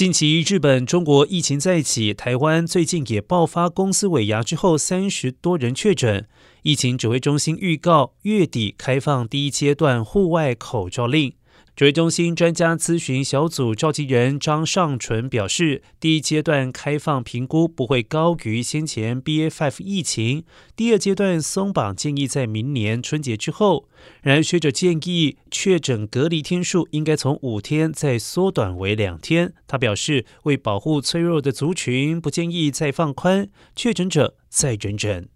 近期日本、中国疫情再起，台湾最近也爆发公司尾牙之后三十多人确诊。疫情指挥中心预告月底开放第一阶段户外口罩令。指挥中心专家咨询小组召集人张尚纯表示，第一阶段开放评估不会高于先前 BA.5 疫情，第二阶段松绑建议在明年春节之后。然而，学者建议确诊隔离天数应该从五天再缩短为两天。他表示，为保护脆弱的族群，不建议再放宽，确诊者再忍忍。